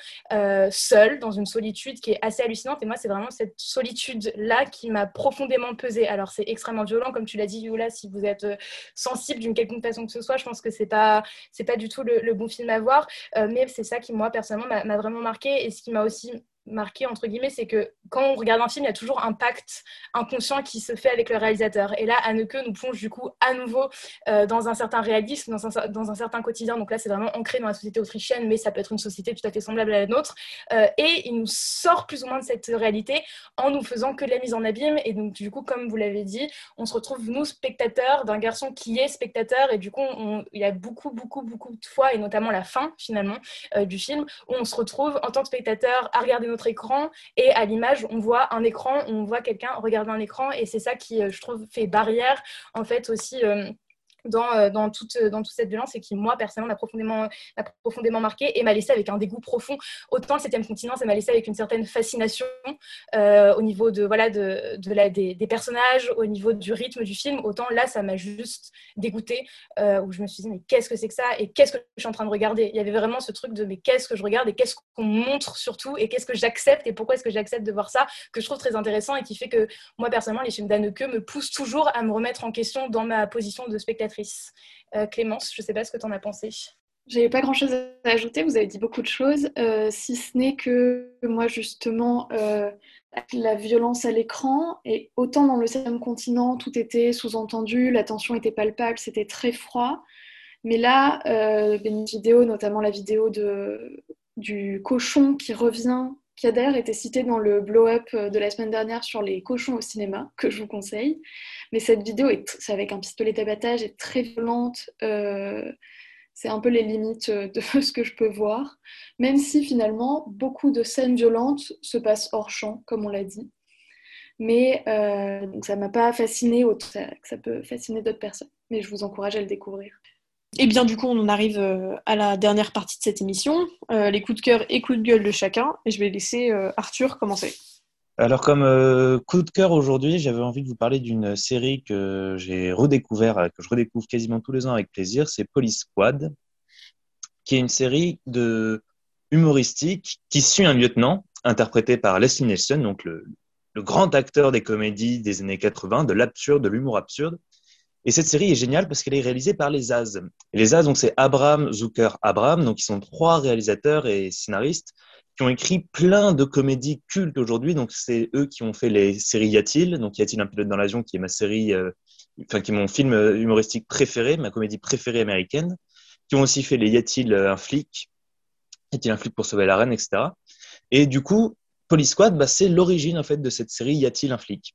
seul, dans une solitude qui est assez hallucinante. Et moi, c'est vraiment cette solitude-là qui m'a profondément pesé. Alors, c'est extrêmement violent, comme tu l'as dit, Youla, si vous êtes sensible d'une quelconque façon que ce soit, je pense que c'est pas, c'est pas du tout le, bon film à voir. Euh, mais c'est ça qui, moi, personnellement, m'a vraiment marqué et ce qui m'a aussi marqué, entre guillemets, c'est que quand on regarde un film, il y a toujours un pacte inconscient qui se fait avec le réalisateur. Et là, Anneke nous plonge du coup à nouveau euh, dans un certain réalisme, dans un, dans un, certain quotidien. Donc là, c'est vraiment ancré dans la société autrichienne, mais ça peut être une société tout à fait semblable à la nôtre. Euh, et il nous sort plus ou moins de cette réalité en nous faisant que de la mise en abîme. Et donc, du coup, comme vous l'avez dit, on se retrouve, nous, spectateurs, d'un garçon qui est spectateur. Et du coup, il y a beaucoup, beaucoup, beaucoup de fois, et notamment la fin, finalement, euh, du film, où on se retrouve en tant que spectateur à regarder notre écran et à l'image, on voit un écran, on voit quelqu'un regarder un écran et c'est ça qui, euh, je trouve, fait barrière en fait aussi. Euh, dans, dans, toute, dans toute cette violence et qui, moi, personnellement, m'a profondément, marqué et m'a laissé avec un dégoût profond. Autant le septième continent, ça m'a laissé avec une certaine fascination au niveau de, voilà, des, personnages, au niveau du rythme du film, autant là, ça m'a juste dégoûté, où je me suis dit, mais qu'est-ce que c'est que ça et qu'est-ce que je suis en train de regarder? Il y avait vraiment ce truc de, mais qu'est-ce que je regarde et qu'est-ce qu'on montre surtout et qu'est-ce que j'accepte et pourquoi est-ce que j'accepte de voir ça, que je trouve très intéressant et qui fait que moi, personnellement, les films d'Anneke me poussent toujours à me remettre en question dans ma position de spectatrice. Euh, Clémence, je ne sais pas ce que tu en as pensé. J'avais pas grand chose à ajouter, vous avez dit beaucoup de choses, euh, si ce n'est que moi, justement, euh, la violence à l'écran, et autant dans le septième continent, tout était sous-entendu, la tension était palpable, c'était très froid. Mais là, euh, une vidéo, notamment la vidéo de, du cochon qui revient, qui a d'ailleurs été cité dans le blow-up de la semaine dernière sur les cochons au cinéma, que je vous conseille. Mais cette vidéo, est, avec un pistolet d'abattage, est très violente. Euh, c'est un peu les limites de (laughs) ce que je peux voir. Même si finalement, beaucoup de scènes violentes se passent hors champ, comme on l'a dit. Mais euh, ça ne m'a pas fasciné ça peut fasciner d'autres personnes. Mais je vous encourage à le découvrir. Et bien du coup, on en arrive euh, à la dernière partie de cette émission, euh, les coups de cœur et coups de gueule de chacun. Et je vais laisser euh, Arthur commencer. Alors comme coup de cœur aujourd'hui, j'avais envie de vous parler d'une série que j'ai redécouvert, que je redécouvre quasiment tous les ans avec plaisir, c'est Police Squad, qui est une série de humoristique qui suit un lieutenant interprété par Leslie Nielsen, donc le grand acteur des comédies des années 80, de l'absurde, de l'humour absurde, et cette série est géniale parce qu'elle est réalisée par les As. les As, donc c'est Abraham, Zucker, Abraham, donc ils sont trois réalisateurs et scénaristes qui ont écrit plein de comédies cultes aujourd'hui. Donc c'est eux qui ont fait les séries Y a-t-il? Donc Y a-t-il un pilote dans l'avion qui est ma série, euh, enfin qui est mon film humoristique préféré, ma comédie préférée américaine. Qui ont aussi fait les Y a-t-il un flic? Y a-t-il un flic pour sauver la reine, etc. Et du coup, Police Squad, bah, c'est l'origine en fait de cette série Y a-t-il un flic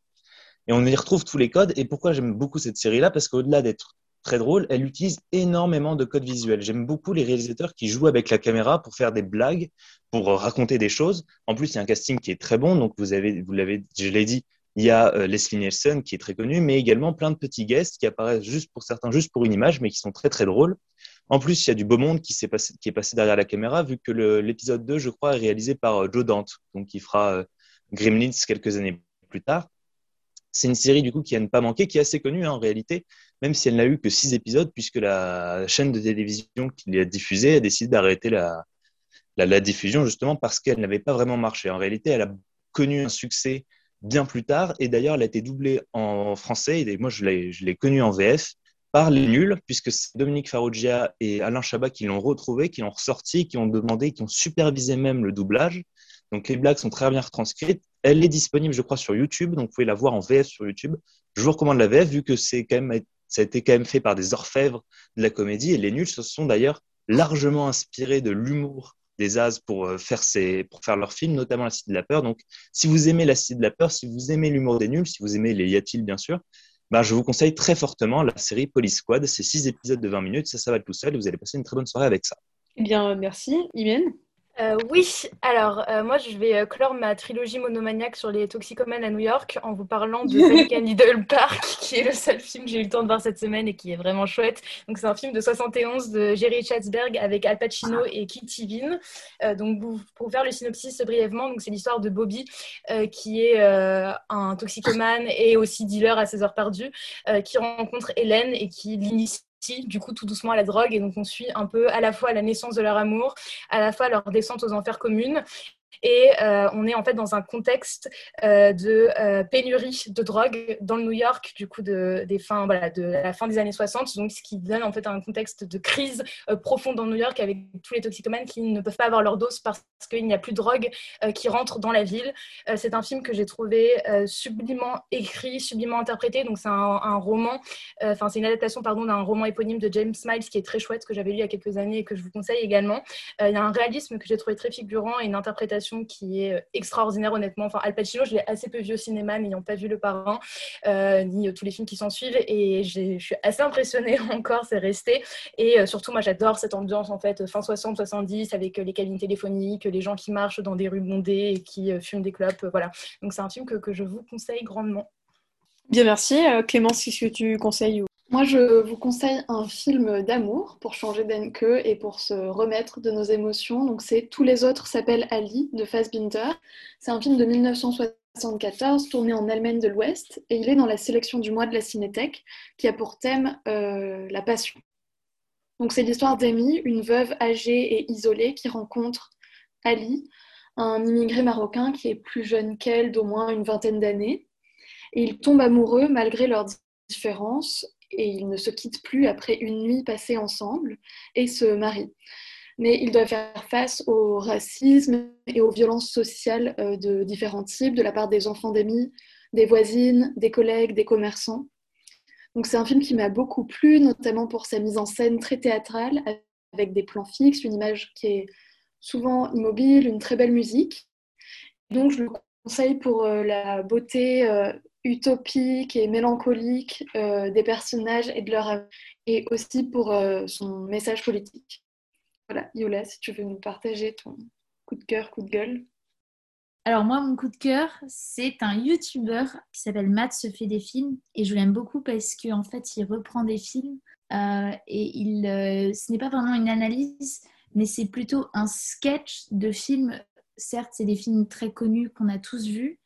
et on y retrouve tous les codes. Et pourquoi j'aime beaucoup cette série-là? Parce qu'au-delà d'être très drôle, elle utilise énormément de codes visuels. J'aime beaucoup les réalisateurs qui jouent avec la caméra pour faire des blagues, pour raconter des choses. En plus, il y a un casting qui est très bon. Donc, vous avez, vous l'avez, je l'ai dit, il y a euh, Leslie Nielsen qui est très connu, mais également plein de petits guests qui apparaissent juste pour certains, juste pour une image, mais qui sont très très drôles. En plus, il y a du beau monde qui, passé, qui est passé derrière la caméra, vu que l'épisode 2, je crois, est réalisé par euh, Joe Dante, donc qui fera euh, Gremlins quelques années plus tard. C'est une série du coup qui a ne pas manquer, qui est assez connue hein, en réalité, même si elle n'a eu que six épisodes, puisque la chaîne de télévision qui l'a diffusée a décidé d'arrêter la, la, diffusion justement parce qu'elle n'avait pas vraiment marché. En réalité, elle a connu un succès bien plus tard, et d'ailleurs, elle a été doublée en français, et moi je l'ai connue en VF par les nuls, puisque c'est Dominique Farrugia et Alain Chabat qui l'ont retrouvé, qui l'ont ressorti, qui ont demandé, qui ont supervisé même le doublage. Donc les blagues sont très bien retranscrites. Elle est disponible, je crois, sur YouTube, donc vous pouvez la voir en VF sur YouTube. Je vous recommande la VF vu que c'est quand même, ça a été quand même fait par des orfèvres de la comédie et les nuls se sont d'ailleurs largement inspirés de l'humour des As pour euh, faire, pour faire leur film, notamment La Cité de la Peur. Donc, si vous aimez La Cité de la Peur, si vous aimez l'humour des nuls, si vous aimez les Y bien sûr, bah, je vous conseille très fortement la série Police Squad. C'est six épisodes de 20 minutes, ça, ça va tout seul et vous allez passer une très bonne soirée avec ça. Eh bien, merci. Imen euh, oui, alors euh, moi je vais euh, clore ma trilogie monomaniaque sur les toxicomanes à New York en vous parlant de (laughs) American Idol Park, (laughs) qui est le seul film que j'ai eu le temps de voir cette semaine et qui est vraiment chouette. Donc c'est un film de 71 de Jerry Chatsberg avec Al Pacino et Kitty Vin. donc pour faire le synopsis brièvement, donc c'est l'histoire de Bobby qui est un toxicomane et aussi dealer à ses heures perdues, qui rencontre Hélène et qui l'initie du coup tout doucement à la drogue. Et donc on suit un peu à la fois la naissance de leur amour, à la fois leur descente aux enfers communes et euh, on est en fait dans un contexte euh, de euh, pénurie de drogue dans le New York, du coup, de, des fins, voilà, de la fin des années 60, donc ce qui donne en fait un contexte de crise profonde dans New York avec tous les toxicomanes qui ne peuvent pas avoir leur dose parce qu'il n'y a plus de drogue qui rentre dans la ville. c'est un film que j'ai trouvé sublimement écrit, sublimement interprété, donc c'est un, roman, enfin c'est une adaptation pardon d'un roman éponyme de James Miles qui est très chouette, que j'avais lu il y a quelques années et que je vous conseille également. Il y a un réalisme que j'ai trouvé très figurant et une interprétation qui est euh, extraordinaire, honnêtement. Enfin, Al Pacino, je l'ai assez peu vu au cinéma, n'ayant pas vu Le Parrain, euh, ni euh, tous les films qui s'en suivent. Et je suis assez impressionnée (laughs) encore, c'est resté. Et surtout, moi, j'adore cette ambiance, en fait, fin 60-70, avec les cabines téléphoniques, les gens qui marchent dans des rues bondées et qui fument des clopes. voilà. Donc, c'est un film que, que, je vous conseille grandement. Bien, merci. Clémence, qu'est-ce que tu conseilles Moi, je vous conseille un film d'amour pour changer d'enque et pour se remettre de nos émotions. Donc, c'est Tous les autres s'appellent Ali de Fassbinder. C'est un film de 1974 tourné en Allemagne de l'Ouest et il est dans la sélection du mois de la Cinétech qui a pour thème euh, la passion. Donc, c'est l'histoire d'Amy, une veuve âgée et isolée qui rencontre Ali, un immigré marocain qui est plus jeune qu'elle d'au moins une vingtaine d'années. Et ils tombent amoureux malgré leurs différences et ils ne se quittent plus après une nuit passée ensemble et se marient. Mais ils doivent faire face au racisme et aux violences sociales euh, de différents types de la part des enfants d'amis, des voisines, des collègues, des commerçants. Donc c'est un film qui m'a beaucoup plu, notamment pour sa mise en scène très théâtrale, avec des plans fixes, une image qui est souvent immobile, une très belle musique. Donc je le conseille pour euh, la beauté euh, utopique et mélancolique euh, des personnages et de leur et aussi pour euh, son message politique. Voilà, Yola, si tu veux nous partager ton coup de cœur, coup de gueule. Alors moi, mon coup de cœur, c'est un YouTuber qui s'appelle Matt se fait des films et je l'aime beaucoup parce qu'en en fait, il reprend des films euh, et il, ce n'est pas vraiment une analyse, mais c'est plutôt un sketch de films. Certes, c'est des films très connus qu'on a tous vus,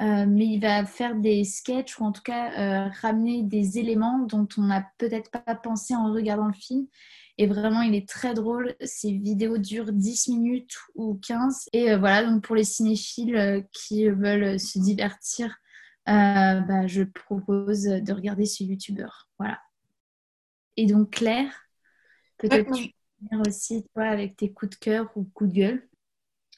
euh, mais il va faire des sketchs ou en tout cas euh, ramener des éléments dont on n'a peut-être pas pensé en regardant le film. Et vraiment, il est très drôle. Ces vidéos durent 10 minutes ou 15. Et euh, voilà, donc pour les cinéphiles qui veulent se divertir, bah, je propose de regarder ce youtubeur. Voilà. Et donc, Claire, peut-être tu peux venir aussi, toi, avec tes coups de cœur ou coups de gueule.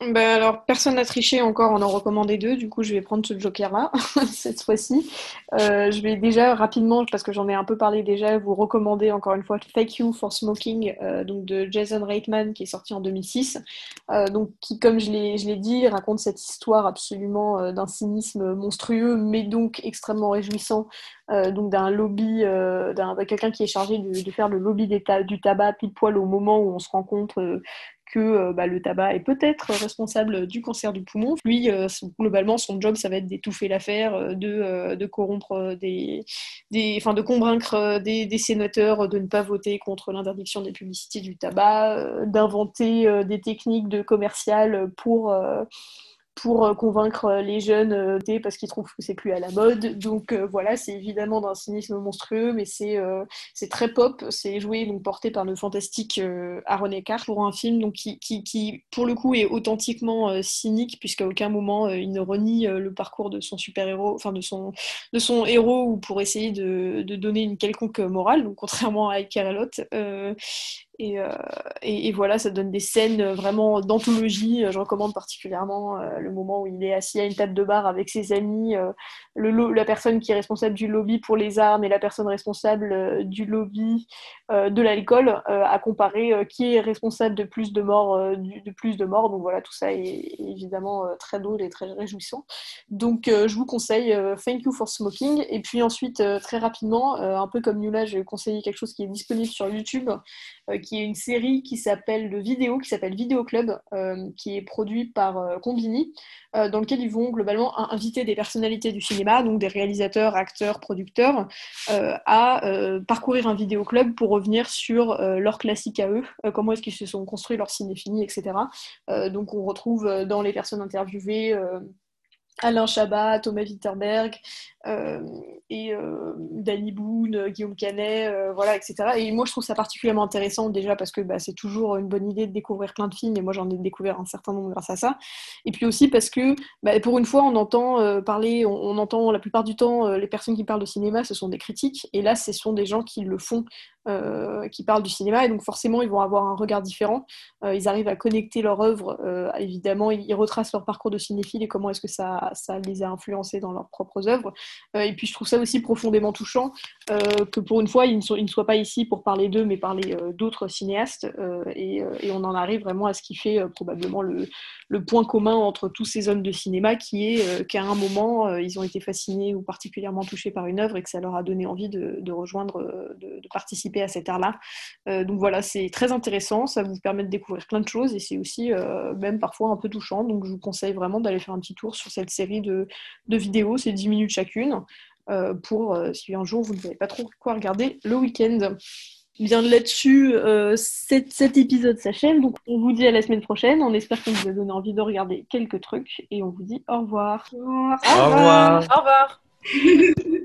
Ben alors, personne n'a triché encore, on en recommandé deux, du coup je vais prendre ce joker-là, (laughs) cette fois-ci. Euh, je vais déjà rapidement, parce que j'en ai un peu parlé déjà, vous recommander encore une fois Thank You for Smoking, euh, donc de Jason Reitman, qui est sorti en 2006, euh, donc qui, comme je l'ai dit, raconte cette histoire absolument d'un cynisme monstrueux, mais donc extrêmement réjouissant, donc d'un lobby, d'un quelqu'un qui est chargé de, faire le lobby du tabac pile poil au moment où on se rend compte que euh, bah, le tabac est peut-être responsable du cancer du poumon. Lui, euh, globalement, son job, ça va être d'étouffer l'affaire, euh, de, corrompre de convaincre des, des, sénateurs de ne pas voter contre l'interdiction des publicités du tabac, d'inventer des techniques de commercial pour pour euh, convaincre euh, les jeunes euh, parce qu'ils trouvent que c'est plus à la mode. Donc voilà, c'est évidemment d'un cynisme monstrueux, mais c'est c'est très pop. C'est joué, donc porté par le fantastique Aaron Eckhart pour un film donc, qui, qui, qui, pour le coup, est authentiquement cynique, puisqu'à aucun moment il ne renie le parcours de son super-héros, enfin de son, de son héros, ou pour essayer de, de donner une quelconque morale, contrairement à Iker euh, et, et, voilà, ça donne des scènes vraiment d'anthologie. Je recommande particulièrement euh, le moment où il est assis à une table de bar avec ses amis, euh, la personne qui est responsable du lobby pour les armes et la personne responsable du lobby de l'alcool, à comparer qui est responsable de plus de morts. de plus de morts. Donc voilà, tout ça est, évidemment très drôle et très réjouissant. Donc je vous conseille Thank You for Smoking. Et puis ensuite, très rapidement, un peu comme Nula, je vais conseiller quelque chose qui est disponible sur YouTube qui est une série qui s'appelle de vidéo, qui s'appelle Vidéo Club, euh, qui est produit par euh, Combini, euh, dans lequel ils vont globalement inviter des personnalités du cinéma, donc des réalisateurs, acteurs, producteurs, à parcourir un vidéo club pour revenir sur leurs classiques à eux, comment est-ce qu'ils se sont construits leur cinéphilie, etc. donc on retrouve dans les personnes interviewées Alain Chabat, Thomas Witterberg, euh, euh, Danny Boone, Guillaume Canet, euh, voilà, etc. Et moi, je trouve ça particulièrement intéressant déjà parce que bah, c'est toujours une bonne idée de découvrir plein de films, et moi, j'en ai découvert un certain nombre grâce à ça. Et puis aussi parce que, bah, pour une fois, on entend parler, on, entend la plupart du temps, les personnes qui parlent de cinéma, ce sont des critiques, et là, ce sont des gens qui le font, qui parlent du cinéma, et donc forcément, ils vont avoir un regard différent. ils arrivent à connecter leur œuvre, évidemment, ils, retracent leur parcours de cinéphile et comment est-ce que ça, les a influencés dans leurs propres œuvres. Euh, et puis je trouve ça aussi profondément touchant euh, que pour une fois, ils ne, soient, pas ici pour parler d'eux, mais parler euh, d'autres cinéastes. Et, on en arrive vraiment à ce qui fait probablement le, point commun entre tous ces hommes de cinéma, qui est qu'à un moment, ils ont été fascinés ou particulièrement touchés par une œuvre et que ça leur a donné envie de, rejoindre, de, participer à cet art-là. donc voilà, c'est très intéressant, ça vous permet de découvrir plein de choses et c'est aussi même parfois un peu touchant. Donc je vous conseille vraiment d'aller faire un petit tour sur cette série de, de vidéos, c'est 10 minutes chacune. euh, pour euh, si un jour vous ne savez pas trop quoi regarder le week-end. Bien là-dessus, euh, cet, cet épisode s'achève. Donc on vous dit à la semaine prochaine. On espère qu'on vous a donné envie de regarder quelques trucs et on vous dit au revoir. Au revoir. Au revoir. (laughs)